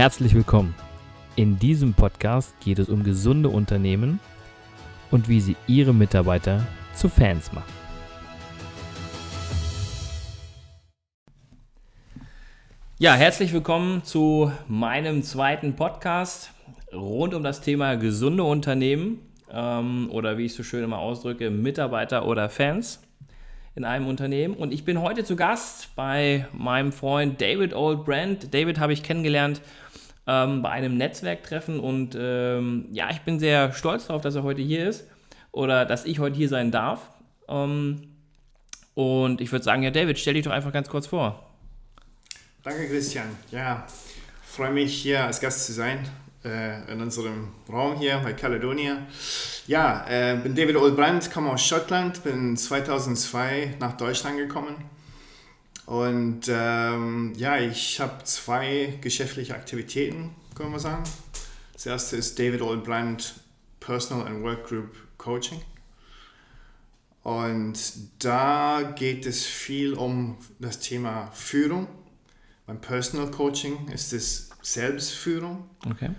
Herzlich willkommen. In diesem Podcast geht es um gesunde Unternehmen und wie sie ihre Mitarbeiter zu Fans machen. Ja, herzlich willkommen zu meinem zweiten Podcast rund um das Thema gesunde Unternehmen ähm, oder wie ich so schön immer ausdrücke, Mitarbeiter oder Fans in einem Unternehmen. Und ich bin heute zu Gast bei meinem Freund David Oldbrand. David habe ich kennengelernt ähm, bei einem Netzwerktreffen und ähm, ja, ich bin sehr stolz darauf, dass er heute hier ist oder dass ich heute hier sein darf. Ähm, und ich würde sagen, ja, David, stell dich doch einfach ganz kurz vor. Danke, Christian. Ja, freue mich hier als Gast zu sein äh, in unserem Raum hier bei Caledonia. Ja, äh, bin David Oldbrand, komme aus Schottland, bin 2002 nach Deutschland gekommen. Und ähm, ja, ich habe zwei geschäftliche Aktivitäten, können wir sagen. Das erste ist David Oldbrand Personal and Work Group Coaching. Und da geht es viel um das Thema Führung. Beim Personal Coaching ist es Selbstführung. Okay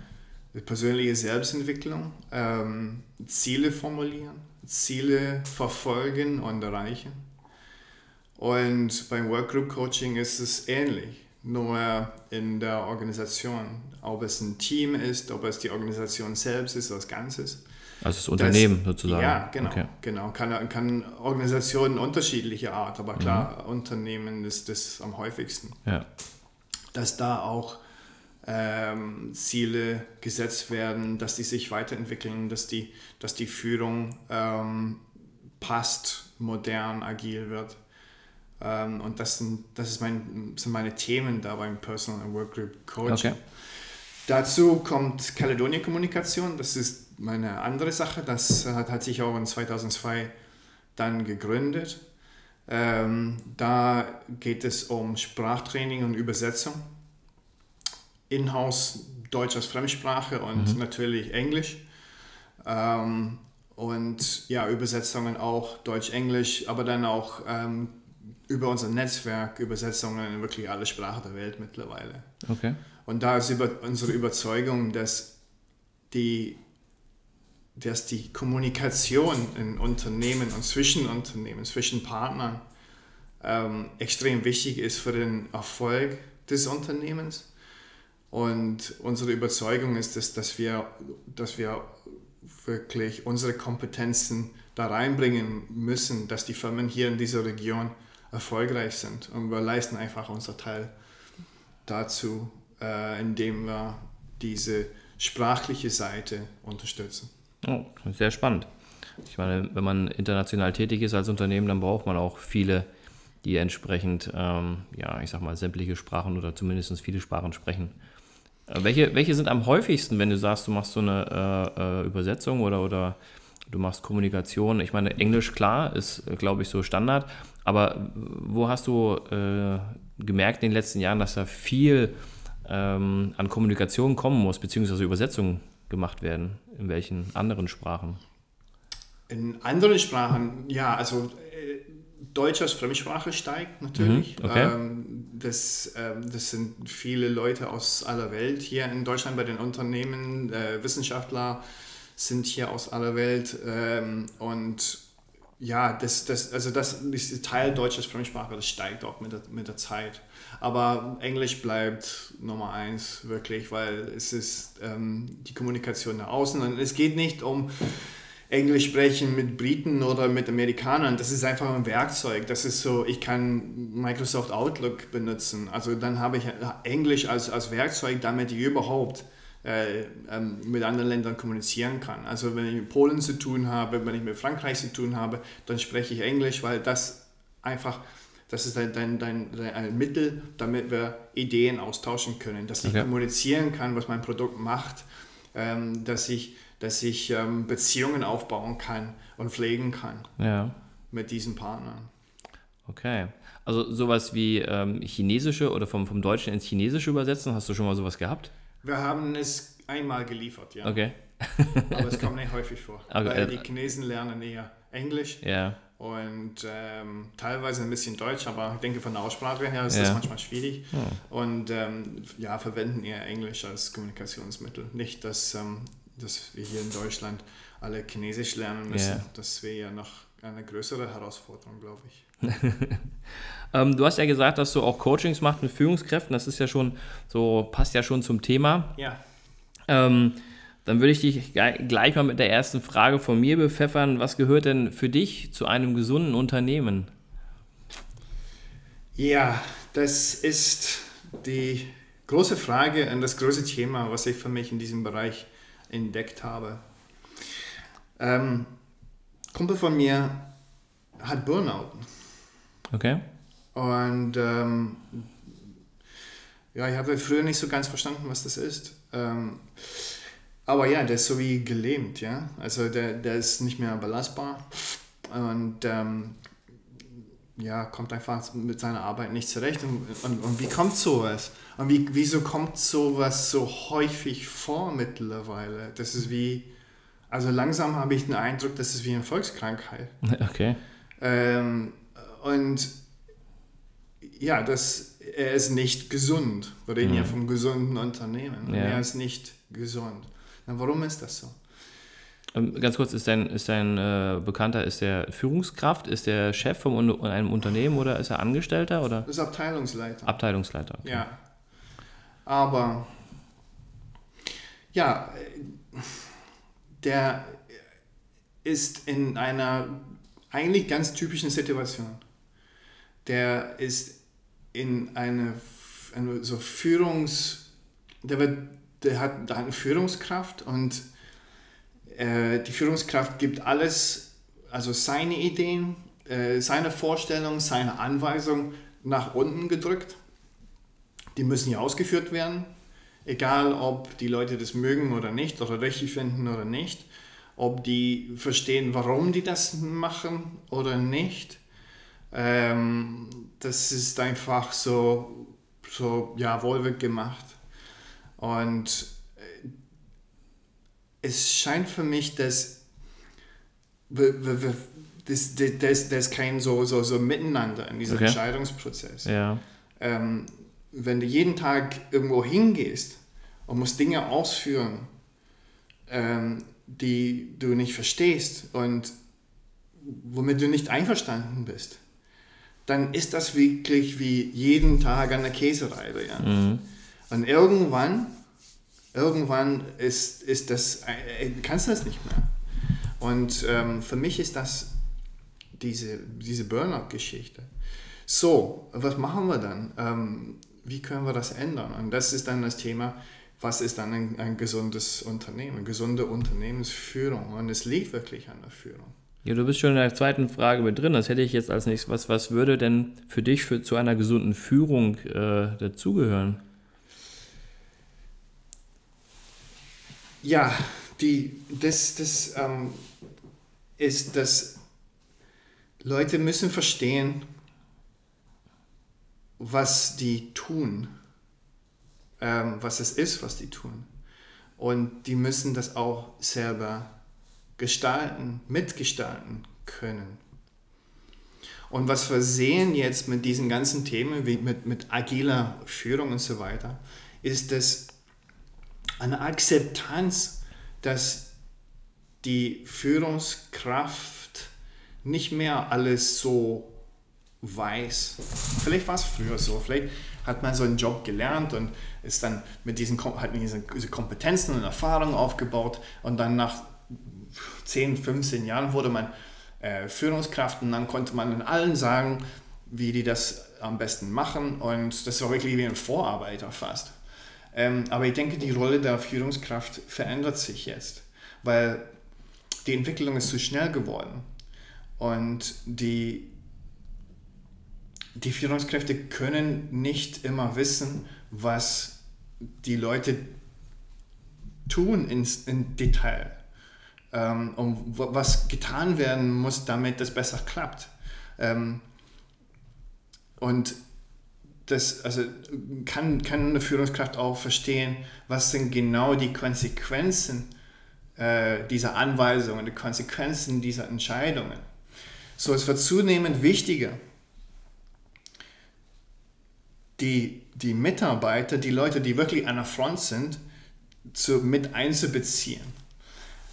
persönliche Selbstentwicklung, ähm, Ziele formulieren, Ziele verfolgen und erreichen. Und beim Workgroup Coaching ist es ähnlich, nur in der Organisation. Ob es ein Team ist, ob es die Organisation selbst ist, als Ganzes. Also das Unternehmen das, sozusagen. Ja, genau. Okay. genau. Kann, kann Organisationen unterschiedlicher Art, aber klar, mhm. Unternehmen ist das am häufigsten. Ja. Dass da auch ähm, Ziele gesetzt werden, dass die sich weiterentwickeln, dass die, dass die Führung ähm, passt, modern, agil wird. Ähm, und das, sind, das ist mein, sind meine Themen da beim Personal and Work Group Coaching. Okay. Dazu kommt Caledonia Kommunikation, das ist meine andere Sache, das hat, hat sich auch in 2002 dann gegründet. Ähm, da geht es um Sprachtraining und Übersetzung in-house Deutsch als Fremdsprache und mhm. natürlich Englisch. Ähm, und ja, Übersetzungen auch Deutsch-Englisch, aber dann auch ähm, über unser Netzwerk Übersetzungen in wirklich alle Sprachen der Welt mittlerweile. Okay. Und da ist über, unsere Überzeugung, dass die, dass die Kommunikation in Unternehmen und zwischen Unternehmen, zwischen Partnern ähm, extrem wichtig ist für den Erfolg des Unternehmens und unsere Überzeugung ist es, dass wir, dass wir wirklich unsere Kompetenzen da reinbringen müssen, dass die Firmen hier in dieser Region erfolgreich sind. Und wir leisten einfach unser Teil dazu, äh, indem wir diese sprachliche Seite unterstützen. Oh, sehr spannend. Ich meine, wenn man international tätig ist als Unternehmen, dann braucht man auch viele, die entsprechend, ähm, ja, ich sag mal, sämtliche Sprachen oder zumindest viele Sprachen sprechen. Welche, welche sind am häufigsten, wenn du sagst, du machst so eine äh, äh, Übersetzung oder, oder du machst Kommunikation? Ich meine, Englisch, klar, ist, glaube ich, so Standard. Aber wo hast du äh, gemerkt in den letzten Jahren, dass da viel ähm, an Kommunikation kommen muss, beziehungsweise Übersetzungen gemacht werden? In welchen anderen Sprachen? In anderen Sprachen, ja, also Deutsch als Fremdsprache steigt natürlich. Mhm, okay. Ähm, das, ähm, das sind viele Leute aus aller Welt hier in Deutschland bei den Unternehmen. Äh, Wissenschaftler sind hier aus aller Welt. Ähm, und ja, das, das, also das, das Teil Deutsch als Fremdsprache, das steigt auch mit der, mit der Zeit. Aber Englisch bleibt Nummer eins wirklich, weil es ist ähm, die Kommunikation nach außen. Und es geht nicht um Englisch sprechen mit Briten oder mit Amerikanern, das ist einfach ein Werkzeug. Das ist so, ich kann Microsoft Outlook benutzen. Also dann habe ich Englisch als, als Werkzeug, damit ich überhaupt äh, ähm, mit anderen Ländern kommunizieren kann. Also wenn ich mit Polen zu tun habe, wenn ich mit Frankreich zu tun habe, dann spreche ich Englisch, weil das einfach, das ist ein, ein, ein, ein Mittel, damit wir Ideen austauschen können, dass ich okay. kommunizieren kann, was mein Produkt macht, ähm, dass ich dass ich ähm, Beziehungen aufbauen kann und pflegen kann ja. mit diesen Partnern. Okay. Also sowas wie ähm, chinesische oder vom, vom Deutschen ins Chinesische übersetzen, hast du schon mal sowas gehabt? Wir haben es einmal geliefert, ja. Okay. Aber es kommt nicht häufig vor. Okay. Weil die Chinesen lernen eher Englisch. Ja. und ähm, teilweise ein bisschen Deutsch, aber ich denke von der Aussprache her ist ja. das manchmal schwierig. Ja. Und ähm, ja, verwenden eher Englisch als Kommunikationsmittel. Nicht, dass, ähm, dass wir hier in Deutschland alle Chinesisch lernen müssen. Ja. Das wäre ja noch eine größere Herausforderung, glaube ich. ähm, du hast ja gesagt, dass du auch Coachings machst mit Führungskräften. Das ist ja schon so, passt ja schon zum Thema. Ja. Ähm, dann würde ich dich gleich mal mit der ersten Frage von mir bepfeffern. Was gehört denn für dich zu einem gesunden Unternehmen? Ja, das ist die große Frage und das große Thema, was ich für mich in diesem Bereich entdeckt habe. Ähm, Kumpel von mir hat Burnout. Okay. Und ähm, ja, ich habe früher nicht so ganz verstanden, was das ist. Ähm, aber ja, der ist so wie gelähmt, ja. Also der, der ist nicht mehr belastbar und ähm, ja, kommt einfach mit seiner Arbeit nicht zurecht. Und, und, und wie kommt sowas? Und wie, wieso kommt sowas so häufig vor mittlerweile? Das ist wie, also langsam habe ich den Eindruck, das ist wie eine Volkskrankheit. Okay. Ähm, und ja, das, er ist nicht gesund. Wir reden mhm. ja vom gesunden Unternehmen. Ja. Er ist nicht gesund. Na, warum ist das so? Ähm, ganz kurz, ist dein, ist dein äh, Bekannter, ist der Führungskraft, ist der Chef von einem Unternehmen oder ist er Angestellter? Oder? Das ist Abteilungsleiter. Abteilungsleiter, okay. Ja. Aber ja, der ist in einer eigentlich ganz typischen Situation. Der ist in eine, eine so Führungs, der wird der hat eine Führungskraft und äh, die Führungskraft gibt alles, also seine Ideen, äh, seine Vorstellungen, seine Anweisungen nach unten gedrückt. Die müssen ja ausgeführt werden, egal ob die Leute das mögen oder nicht oder richtig finden oder nicht, ob die verstehen, warum die das machen oder nicht. Ähm, das ist einfach so, so ja, wohlweg gemacht. Und äh, es scheint für mich, dass das, das, das kein so, so, so Miteinander in diesem okay. Entscheidungsprozess. Ja. Ähm, wenn du jeden Tag irgendwo hingehst und musst Dinge ausführen, ähm, die du nicht verstehst und womit du nicht einverstanden bist, dann ist das wirklich wie jeden Tag an der Käsereibe. Ja? Mhm. Und irgendwann, irgendwann ist, ist das, äh, kannst du das nicht mehr. Und ähm, für mich ist das diese, diese Burnout-Geschichte. So, was machen wir dann? Ähm, wie können wir das ändern? Und das ist dann das Thema, was ist dann ein, ein gesundes Unternehmen, gesunde Unternehmensführung? Und es liegt wirklich an der Führung. Ja, du bist schon in der zweiten Frage mit drin. Das hätte ich jetzt als nächstes. Was, was würde denn für dich für, zu einer gesunden Führung äh, dazugehören? Ja, die, das, das ähm, ist, dass Leute müssen verstehen, was die tun, ähm, was es ist, was die tun. Und die müssen das auch selber gestalten, mitgestalten können. Und was wir sehen jetzt mit diesen ganzen Themen, wie mit, mit agiler Führung und so weiter, ist, dass eine Akzeptanz, dass die Führungskraft nicht mehr alles so weiß. Vielleicht war es früher so, vielleicht hat man so einen Job gelernt und ist dann mit diesen, hat diese, Kompetenzen und Erfahrungen aufgebaut und dann nach 10, 15 Jahren wurde man äh, Führungskraft und dann konnte man den allen sagen, wie die das am besten machen und das war wirklich wie ein Vorarbeiter fast. Ähm, aber ich denke, die Rolle der Führungskraft verändert sich jetzt, weil die Entwicklung ist zu schnell geworden. Und die, die Führungskräfte können nicht immer wissen, was die Leute tun ins, in Detail ähm, und was getan werden muss, damit das besser klappt. Ähm, und das, also kann, kann eine Führungskraft auch verstehen, was sind genau die Konsequenzen äh, dieser Anweisungen, die Konsequenzen dieser Entscheidungen. So, es wird zunehmend wichtiger, die, die Mitarbeiter, die Leute, die wirklich an der Front sind, zu, mit einzubeziehen.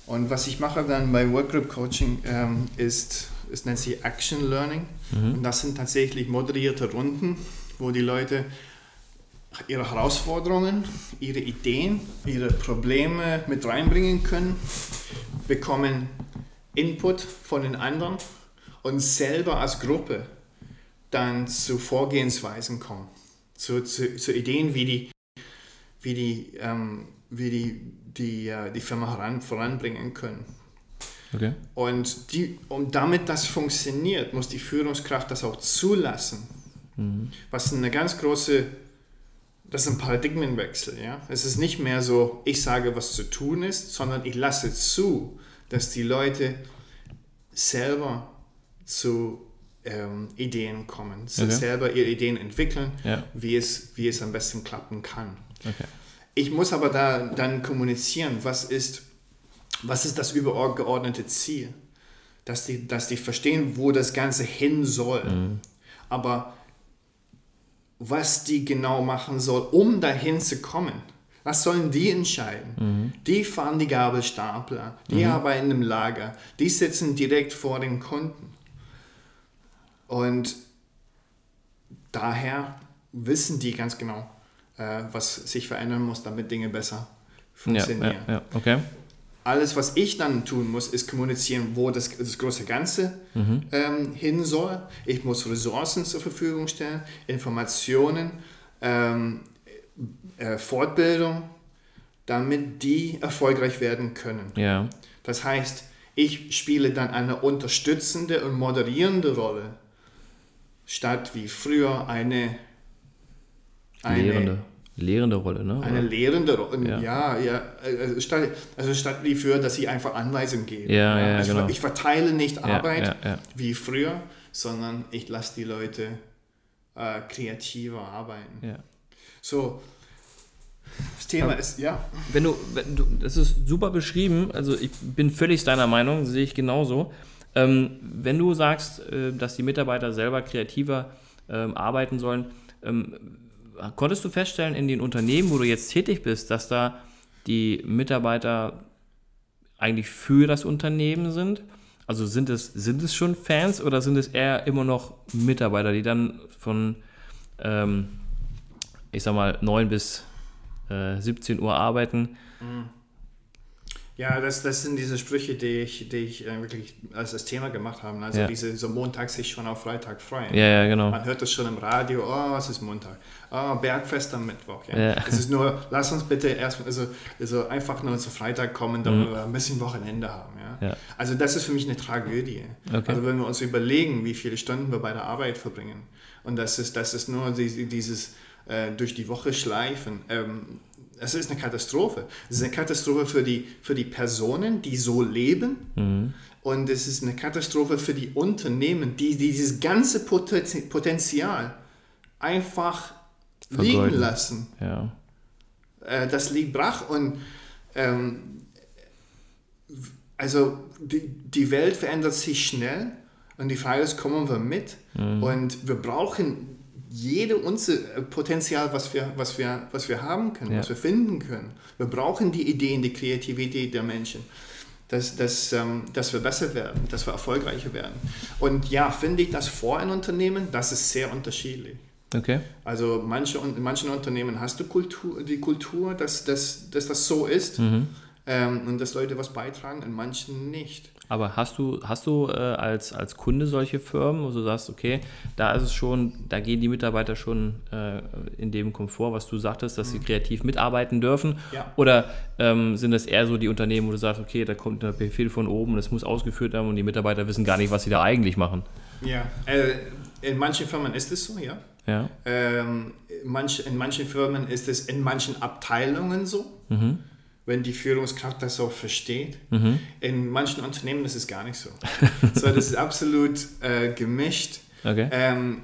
Und was ich mache dann bei Workgroup Coaching ähm, ist, es nennt sich Action Learning. Mhm. Und das sind tatsächlich moderierte Runden, wo die Leute ihre Herausforderungen, ihre Ideen, ihre Probleme mit reinbringen können, bekommen Input von den anderen und selber als Gruppe dann zu Vorgehensweisen kommen, zu, zu, zu Ideen, wie die, wie die, ähm, wie die, die, äh, die Firma heran, voranbringen können. Okay. Und die, um damit das funktioniert, muss die Führungskraft das auch zulassen. Mhm. Was eine ganz große, das ist ein Paradigmenwechsel. Ja? Es ist nicht mehr so, ich sage, was zu tun ist, sondern ich lasse zu, dass die Leute selber zu ähm, Ideen kommen, okay. selber ihre Ideen entwickeln, ja. wie, es, wie es am besten klappen kann. Okay. Ich muss aber da dann kommunizieren, was ist was ist das übergeordnete Ziel? Dass die, dass die verstehen, wo das Ganze hin soll. Mhm. Aber was die genau machen soll, um dahin zu kommen, was sollen die entscheiden? Mhm. Die fahren die Gabelstapler, die mhm. arbeiten im Lager, die sitzen direkt vor den Kunden. Und daher wissen die ganz genau, äh, was sich verändern muss, damit Dinge besser funktionieren. Ja, ja, ja. Okay alles, was ich dann tun muss, ist kommunizieren, wo das, das große Ganze mhm. ähm, hin soll. Ich muss Ressourcen zur Verfügung stellen, Informationen, ähm, äh, Fortbildung, damit die erfolgreich werden können. Ja. Das heißt, ich spiele dann eine unterstützende und moderierende Rolle, statt wie früher eine, eine Lehrende lehrende Rolle, ne? Eine lehrende Rolle, ja. ja, ja. Also statt, also statt wie früher, dass ich einfach Anweisungen gebe. Ja, ja, also genau. Ich verteile nicht Arbeit wie früher, sondern ich lasse die Leute äh, kreativer arbeiten. Ja. So, das Thema Aber ist, ja. Wenn du, wenn du, das ist super beschrieben, also ich bin völlig deiner Meinung, sehe ich genauso. Ähm, wenn du sagst, äh, dass die Mitarbeiter selber kreativer ähm, arbeiten sollen, ähm, konntest du feststellen in den Unternehmen, wo du jetzt tätig bist, dass da die Mitarbeiter eigentlich für das Unternehmen sind? Also sind es, sind es schon Fans oder sind es eher immer noch Mitarbeiter, die dann von, ähm, ich sag mal, 9 bis äh, 17 Uhr arbeiten? Mhm. Ja, das, das sind diese Sprüche, die ich, die ich äh, wirklich als das Thema gemacht habe. Also ja. diese so Montag sich schon auf Freitag freuen. Ja, ja, genau. Man hört das schon im Radio, oh, es ist Montag. Oh, Bergfest am Mittwoch. Ja. ja. Es ist nur, lass uns bitte erstmal, also, also einfach nur zu Freitag kommen, damit mhm. wir ein bisschen Wochenende haben. Ja? ja? Also das ist für mich eine Tragödie. Okay. Also wenn wir uns überlegen, wie viele Stunden wir bei der Arbeit verbringen und das ist, das ist nur dieses äh, durch die Woche schleifen. Ähm, es ist eine Katastrophe. Es ist eine Katastrophe für die, für die Personen, die so leben. Mhm. Und es ist eine Katastrophe für die Unternehmen, die, die dieses ganze Potenzial einfach Vergeuden. liegen lassen. Ja. Äh, das liegt brach und ähm, also die, die Welt verändert sich schnell und die Frage ist, kommen wir mit? Mhm. Und wir brauchen jede unser äh, Potenzial, was wir, was wir, was wir haben können, ja. was wir finden können. Wir brauchen die Ideen, die Kreativität der Menschen, dass, dass, ähm, dass wir besser werden, dass wir erfolgreicher werden. Und ja, finde ich das vor ein Unternehmen, das ist sehr unterschiedlich. Okay. Also manche, in manchen Unternehmen hast du Kultur, die Kultur, dass, dass, dass das so ist mhm. ähm, und dass Leute was beitragen, in manchen nicht. Aber hast du, hast du äh, als, als Kunde solche Firmen, wo du sagst, okay, da ist es schon, da gehen die Mitarbeiter schon äh, in dem Komfort, was du sagtest, dass mhm. sie kreativ mitarbeiten dürfen? Ja. Oder ähm, sind das eher so die Unternehmen, wo du sagst, okay, da kommt ein Befehl von oben, das muss ausgeführt werden und die Mitarbeiter wissen gar nicht, was sie da eigentlich machen? Ja, äh, in manchen Firmen ist es so, ja. ja. Ähm, manch, in manchen Firmen ist es in manchen Abteilungen so. Mhm wenn die Führungskraft das so versteht. Mhm. In manchen Unternehmen ist es gar nicht so. so das ist absolut äh, gemischt. Okay. Ähm,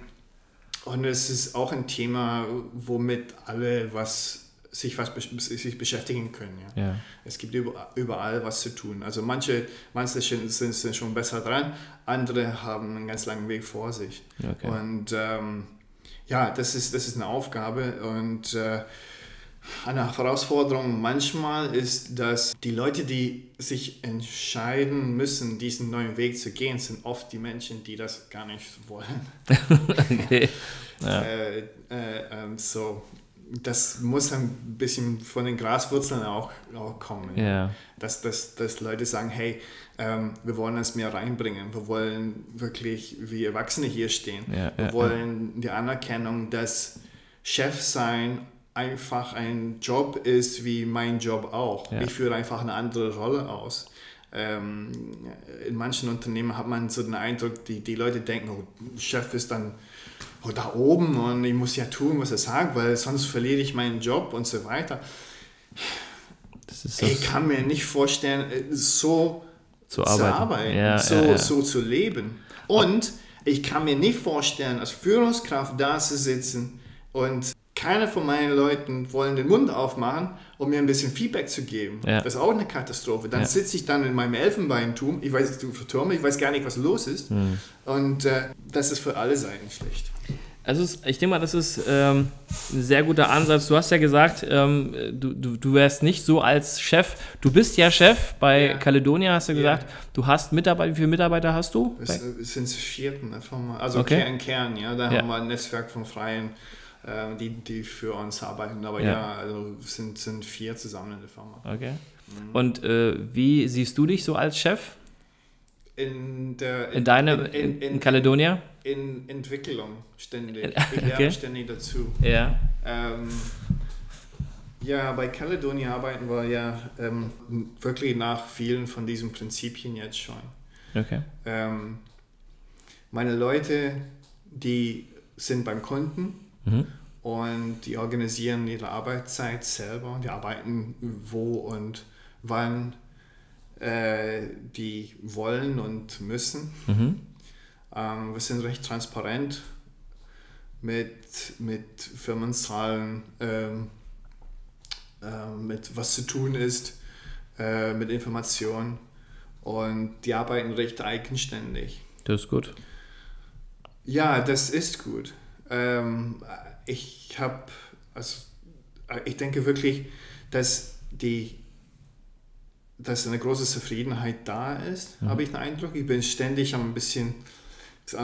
und es ist auch ein Thema, womit alle was sich was sich beschäftigen können. Ja. ja. Es gibt überall was zu tun. Also manche, manche sind, sind schon besser dran, andere haben einen ganz langen Weg vor sich. Okay. Und ähm, ja, das ist, das ist eine Aufgabe und äh, eine Herausforderung manchmal ist, dass die Leute, die sich entscheiden müssen, diesen neuen Weg zu gehen, sind oft die Menschen, die das gar nicht wollen. okay. Ja. Äh, äh, ähm, so, das muss ein bisschen von den Graswurzeln auch, auch kommen. Ja. Dass, dass, dass Leute sagen, hey, ähm, wir wollen das mehr reinbringen. Wir wollen wirklich wie Erwachsene hier stehen. Ja, wir wollen die Anerkennung, dass Chef sein einfach ein Job ist wie mein Job auch. Ich führe einfach eine andere Rolle aus. Ähm, in manchen Unternehmen hat man so den Eindruck, die, die Leute denken, oh, Chef ist dann oh, da oben und ich muss ja tun, was er sagt, weil sonst verliere ich meinen Job und so weiter. ich kann mir nicht vorstellen, so zu arbeiten, zu arbeiten ja, so, ja, ja. so zu leben. Und ich kann mir nicht vorstellen, als Führungskraft da zu sitzen und keiner von meinen Leuten wollen den Mund aufmachen, um mir ein bisschen Feedback zu geben. Ja. Das ist auch eine Katastrophe. Dann ja. sitze ich dann in meinem Elfenbeintum, ich weiß, du Turme, ich weiß gar nicht, was los ist. Mhm. Und äh, das ist für alle Seiten schlecht. Also ich denke mal, das ist ähm, ein sehr guter Ansatz. Du hast ja gesagt, ähm, du, du, du wärst nicht so als Chef. Du bist ja Chef bei ja. Caledonia, hast du gesagt. Ja. Du hast Mitarbeiter. Wie viele Mitarbeiter hast du? Es, es sind vierten. Also okay. Kern, Kern, ja. Da ja. haben wir ein Netzwerk von Freien äh, die, die für uns arbeiten. Aber ja, ja also sind, sind vier zusammen in der Firma. Okay. Mhm. Und äh, wie siehst du dich so als Chef? In, der, in, in deinem, in, in, in Caledonia? In Entwicklung ständig. Ich lerne okay. ständig dazu. Ja. Ähm, ja, bei Caledonia arbeiten wir ja ähm, wirklich nach vielen von diesen Prinzipien jetzt schon. Okay. Ähm, meine Leute, die sind beim Kunden Mhm. Und die organisieren ihre Arbeitszeit selber. Die arbeiten wo und wann äh, die wollen und müssen. Mhm. Ähm, wir sind recht transparent mit, mit Firmenzahlen, ähm, äh, mit was zu tun ist, äh, mit Informationen. Und die arbeiten recht eigenständig. Das ist gut. Ja, das ist gut. Ähm, ich habe, also ich denke wirklich, dass die dass eine große Zufriedenheit da ist, mhm. habe ich den Eindruck. Ich bin ständig am ein bisschen,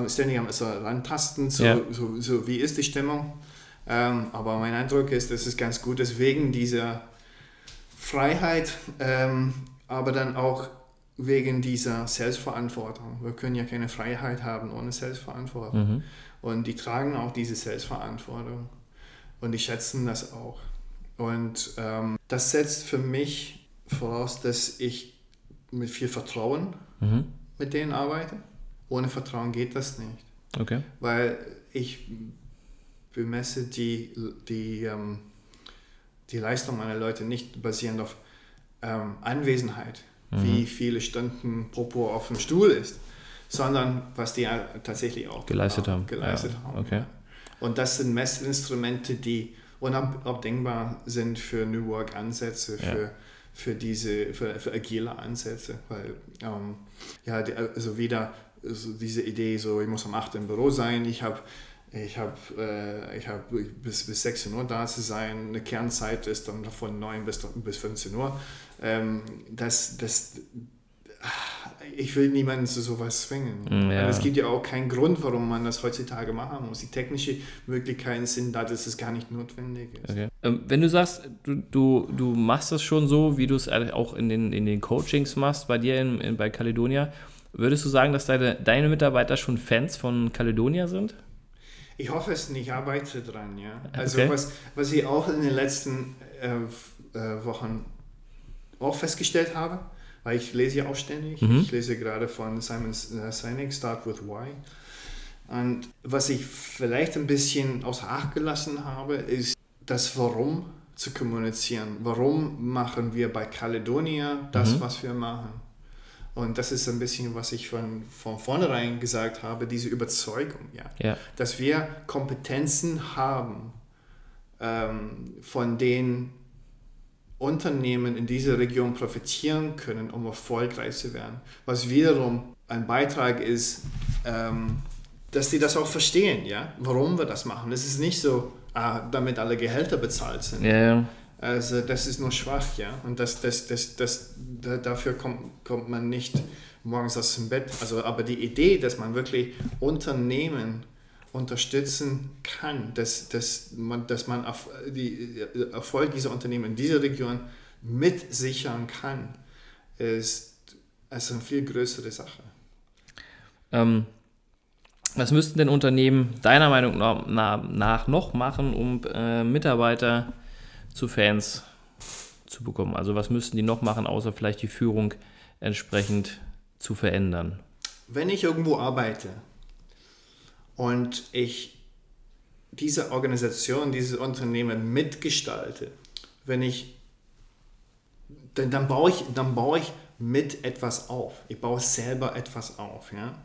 ständig am so rantasten, so, ja. so, so, wie ist die Stimmung. Ähm, aber mein Eindruck ist, dass es ganz gut ist wegen dieser Freiheit, ähm, aber dann auch wegen dieser Selbstverantwortung. Wir können ja keine Freiheit haben ohne Selbstverantwortung. Mhm. Und die tragen auch diese Selbstverantwortung und die schätzen das auch. Und ähm, das setzt für mich voraus, dass ich mit viel Vertrauen mhm. mit denen arbeite. Ohne Vertrauen geht das nicht. Okay. Weil ich bemesse die, die, ähm, die Leistung meiner Leute nicht basierend auf ähm, Anwesenheit, mhm. wie viele Stunden Popo auf dem Stuhl ist, sondern was die tatsächlich auch geleistet haben. Geleistet ja. haben okay. Und das sind Messinstrumente, die unabdingbar sind für New Work-Ansätze, für, ja. für diese, für, für agile Ansätze. Weil, ähm, ja, also wieder so diese Idee, so ich muss um 8 im Büro sein, ich habe ich habe äh, hab bis, bis 16 Uhr da zu sein, eine Kernzeit ist dann von 9 bis, bis 15 Uhr. Ähm, das, das, ich will niemanden zu sowas zwingen. Mm, ja. Es gibt ja auch keinen Grund, warum man das heutzutage machen muss. Die technischen Möglichkeiten sind da, dass es gar nicht notwendig ist. Okay. Ähm, wenn du sagst, du, du, du machst das schon so, wie du es auch in den, in den Coachings machst, bei dir in, in, bei Caledonia, würdest du sagen, dass deine, deine Mitarbeiter schon Fans von Caledonia sind? Ich hoffe es nicht, ich arbeite dran, ja. Also okay. was, was ich auch in den letzten äh, äh Wochen auch festgestellt habe, weil ich lese ja auch ständig. Mhm. Ich lese gerade von Simon äh, Sinek, Start with Why. Und was ich vielleicht ein bisschen außer Acht gelassen habe, ist das Warum zu kommunizieren. Warum machen wir bei Caledonia das, mhm. was wir machen? Und das ist ein bisschen, was ich von, von vornherein gesagt habe, diese Überzeugung, ja. ja. Dass wir Kompetenzen haben, ähm, von denen Unternehmen in dieser Region profitieren können, um erfolgreich zu werden. Was wiederum ein Beitrag ist, ähm, dass die das auch verstehen, ja, warum wir das machen. Es ist nicht so, ah, damit alle Gehälter bezahlt sind. Ja. Also das ist nur schwach, ja. Und das, das, das, das, dafür kommt, kommt man nicht morgens aus dem Bett. Also, aber die Idee, dass man wirklich Unternehmen unterstützen kann, dass, dass man, dass man die Erfolg dieser Unternehmen in dieser Region mitsichern kann, ist, ist eine viel größere Sache. Ähm, was müssten denn Unternehmen deiner Meinung nach noch machen, um äh, Mitarbeiter zu Fans zu bekommen? Also was müssten die noch machen, außer vielleicht die Führung entsprechend zu verändern? Wenn ich irgendwo arbeite und ich diese Organisation, dieses Unternehmen mitgestalte, wenn ich, dann, dann, baue ich, dann baue ich mit etwas auf. Ich baue selber etwas auf. Ja?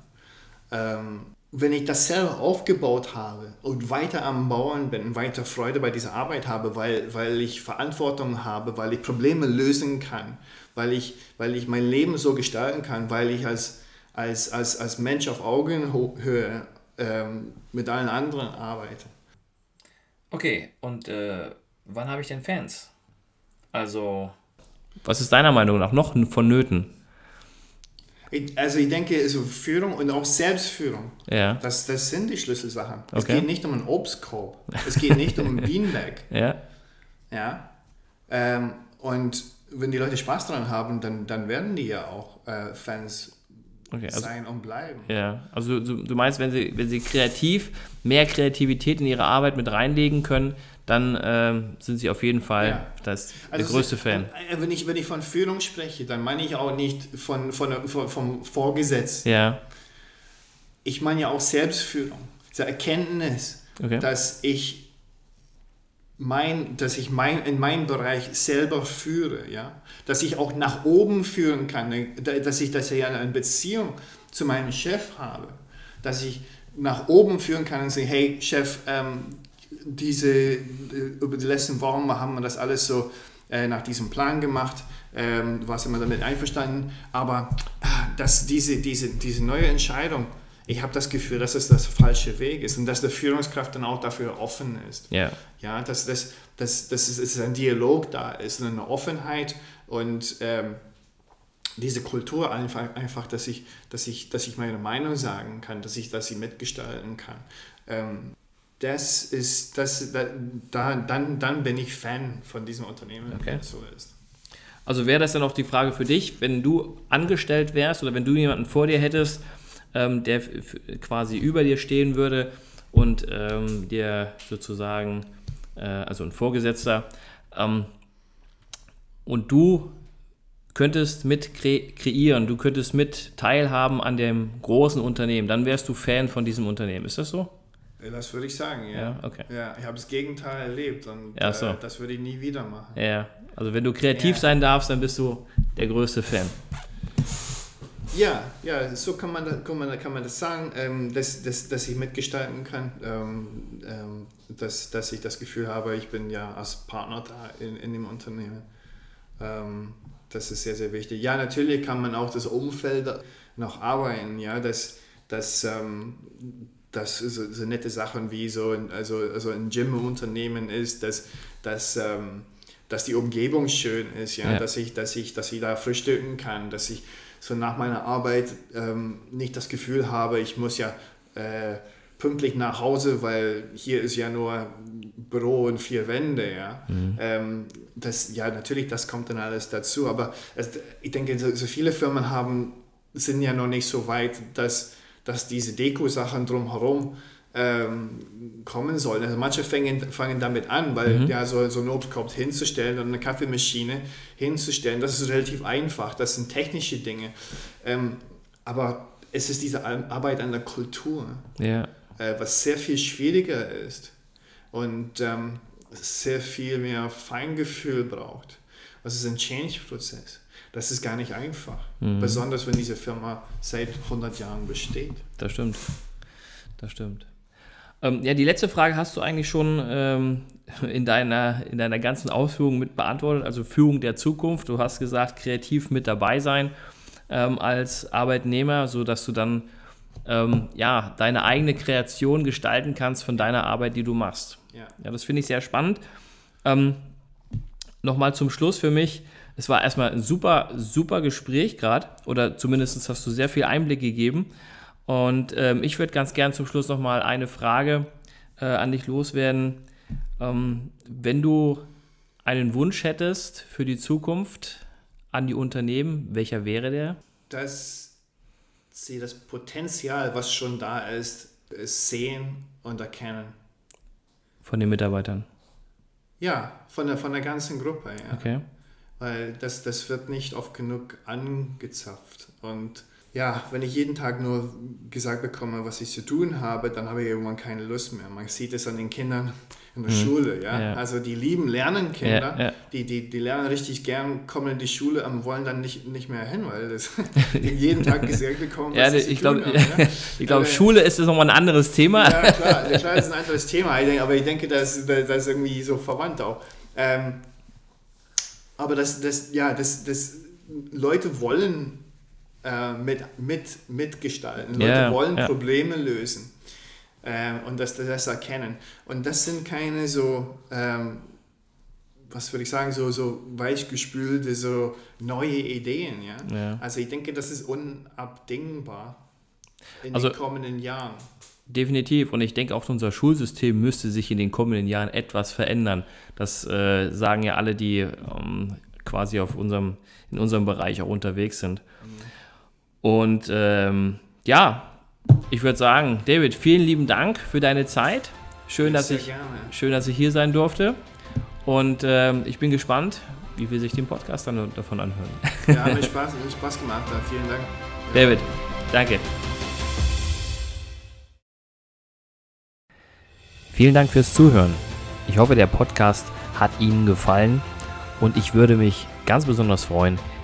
Ähm, wenn ich das selber aufgebaut habe und weiter am Bauen bin, weiter Freude bei dieser Arbeit habe, weil, weil ich Verantwortung habe, weil ich Probleme lösen kann, weil ich, weil ich mein Leben so gestalten kann, weil ich als, als, als, als Mensch auf Augenhöhe ähm, mit allen anderen arbeite. Okay, und äh, wann habe ich denn Fans? Also. Was ist deiner Meinung nach noch vonnöten? Also ich denke, also Führung und auch Selbstführung, ja. das, das sind die Schlüsselsachen. Okay. Es geht nicht um einen Obstkorb, es geht nicht um ein Beanbag. Ja. ja? Ähm, und wenn die Leute Spaß daran haben, dann, dann werden die ja auch äh, Fans okay, also, sein und bleiben. Ja, also du, du meinst, wenn sie, wenn sie kreativ, mehr Kreativität in ihre Arbeit mit reinlegen können, dann ähm, sind sie auf jeden Fall ja. das, der also größte Fan. Äh, wenn ich, wenn ich von Führung spreche, dann meine ich auch nicht von, von, von vom Vorgesetzten. Ja. Ich meine ja auch Selbstführung, diese Erkenntnis, okay. dass ich mein, dass ich mein, in meinem Bereich selber führe, ja, dass ich auch nach oben führen kann, dass ich das ja eine Beziehung zu meinem Chef habe, dass ich nach oben führen kann und sagen, hey Chef, ähm, diese, äh, über die letzten Wochen haben wir das alles so äh, nach diesem Plan gemacht. Ähm, du warst immer damit einverstanden. Aber ah, dass diese, diese, diese neue Entscheidung, ich habe das Gefühl, dass es das falsche Weg ist und dass der Führungskraft dann auch dafür offen ist. Yeah. Ja, dass, dass, dass, dass es ein Dialog da ist, eine Offenheit und ähm, diese Kultur einfach, einfach dass, ich, dass, ich, dass ich meine Meinung sagen kann, dass ich das mitgestalten kann. Ähm, das ist, das, da, dann, dann bin ich Fan von diesem Unternehmen, okay. wenn es so ist. Also wäre das dann auch die Frage für dich, wenn du angestellt wärst oder wenn du jemanden vor dir hättest, ähm, der quasi über dir stehen würde und ähm, dir sozusagen, äh, also ein Vorgesetzter, ähm, und du könntest mit kre kreieren, du könntest mit teilhaben an dem großen Unternehmen, dann wärst du Fan von diesem Unternehmen. Ist das so? Das würde ich sagen, ja. Ja, okay. ja ich habe das Gegenteil erlebt und ja, so. äh, das würde ich nie wieder machen. Ja, also wenn du kreativ sein darfst, dann bist du der größte Fan. Ja, ja, so kann man, kann man, kann man das sagen, ähm, dass, dass, dass ich mitgestalten kann, ähm, ähm, dass, dass ich das Gefühl habe, ich bin ja als Partner da in, in dem Unternehmen. Ähm, das ist sehr, sehr wichtig. Ja, natürlich kann man auch das Umfeld noch arbeiten, ja, dass, dass ähm, dass so, so, nette Sachen wie so ein, also, also ein Gym-Unternehmen ist, dass, dass, ähm, dass die Umgebung schön ist, ja? ja? Dass, ich, dass, ich, dass ich da frühstücken kann, dass ich so nach meiner Arbeit ähm, nicht das Gefühl habe, ich muss ja äh, pünktlich nach Hause, weil hier ist ja nur Büro und vier Wände, ja. Mhm. Ähm, das, ja, natürlich, das kommt dann alles dazu, aber es, ich denke, so, so viele Firmen haben, sind ja noch nicht so weit, dass dass diese Deko-Sachen drumherum ähm, kommen sollen. Also manche fangen, fangen damit an, weil mhm. ja so, so ein Obstkorb hinzustellen und eine Kaffeemaschine hinzustellen, das ist relativ einfach, das sind technische Dinge. Ähm, aber es ist diese Arbeit an der Kultur, ja. äh, was sehr viel schwieriger ist und ähm, sehr viel mehr Feingefühl braucht. Das ist ein Change-Prozess das ist gar nicht einfach. Mhm. Besonders wenn diese Firma seit 100 Jahren besteht. Das stimmt. Das stimmt. Ähm, ja, die letzte Frage hast du eigentlich schon ähm, in deiner, in deiner ganzen Ausführung mit beantwortet. Also Führung der Zukunft. Du hast gesagt, kreativ mit dabei sein ähm, als Arbeitnehmer, sodass du dann ähm, ja, deine eigene Kreation gestalten kannst von deiner Arbeit, die du machst. Ja, ja das finde ich sehr spannend. Ähm, Nochmal zum Schluss für mich. Es war erstmal ein super, super Gespräch gerade, oder zumindest hast du sehr viel Einblick gegeben. Und ähm, ich würde ganz gern zum Schluss nochmal eine Frage äh, an dich loswerden. Ähm, wenn du einen Wunsch hättest für die Zukunft an die Unternehmen, welcher wäre der? Dass sie das Potenzial, was schon da ist, sehen und erkennen. Von den Mitarbeitern? Ja, von der, von der ganzen Gruppe. Ja. Okay. Weil das, das wird nicht oft genug angezapft. Und ja, wenn ich jeden Tag nur gesagt bekomme, was ich zu tun habe, dann habe ich irgendwann keine Lust mehr. Man sieht es an den Kindern in der mhm. Schule, ja? ja? Also die lieben lernen Kinder, ja, ja. Die, die, die lernen richtig gern, kommen in die Schule, aber wollen dann nicht, nicht mehr hin, weil das jeden Tag gesagt bekommen, was ja, ich glaube, ich glaube, Schule ist das nochmal ein anderes Thema. Ja, klar, klar ist ein anderes Thema, aber ich denke, das, das ist irgendwie so verwandt auch. Ähm, aber das, das, ja, das, das, Leute wollen äh, mit, mit, mitgestalten. Leute yeah, wollen yeah. Probleme lösen äh, und das, das erkennen. Und das sind keine so, ähm, was würde ich sagen, so, so weichgespülte, so neue Ideen. Ja? ja? Also ich denke, das ist unabdingbar in also, den kommenden Jahren. Definitiv. Und ich denke, auch unser Schulsystem müsste sich in den kommenden Jahren etwas verändern. Das äh, sagen ja alle, die ähm, quasi auf unserem, in unserem Bereich auch unterwegs sind. Und ähm, ja, ich würde sagen, David, vielen lieben Dank für deine Zeit. Schön, dass ich, schön dass ich hier sein durfte. Und ähm, ich bin gespannt, wie wir sich den Podcast dann davon anhören. Ja, hat mir Spaß, hat Spaß gemacht. Vielen Dank. David, danke. Vielen Dank fürs Zuhören. Ich hoffe, der Podcast hat Ihnen gefallen und ich würde mich ganz besonders freuen,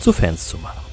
zu Fans zu machen.